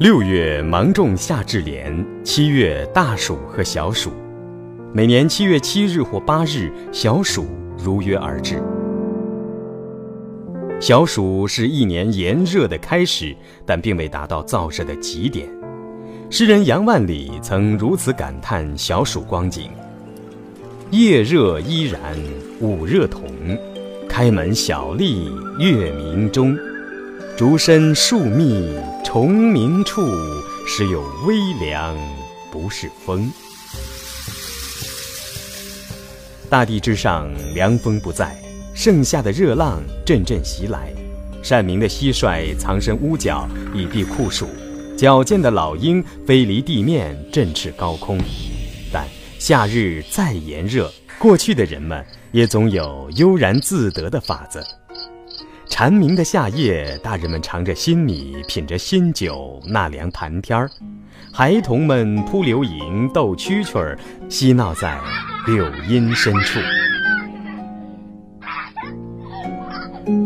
六月芒种夏至连，七月大暑和小暑。每年七月七日或八日，小暑如约而至。小暑是一年炎热的开始，但并未达到燥热的极点。诗人杨万里曾如此感叹小暑光景：“夜热依然午热同，开门小立月明中。竹深树密虫鸣处，时有微凉不是风。”大地之上，凉风不在，盛夏的热浪阵阵袭来，善鸣的蟋蟀藏身屋角以避酷暑。矫健的老鹰飞离地面，振翅高空。但夏日再炎热，过去的人们也总有悠然自得的法子。蝉鸣的夏夜，大人们尝着新米，品着新酒，纳凉谈天儿；孩童们扑流萤，逗蛐蛐儿，嬉闹在柳荫深处。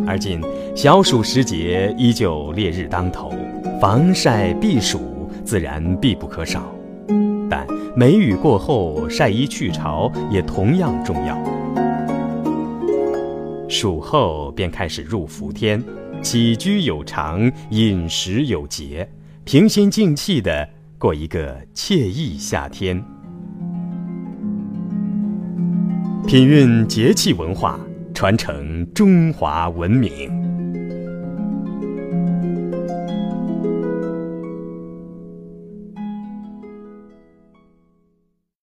而今小暑时节，依旧烈日当头。防晒避暑自然必不可少，但梅雨过后晒衣去潮也同样重要。暑后便开始入伏天，起居有常，饮食有节，平心静气地过一个惬意夏天。品韵节气文化，传承中华文明。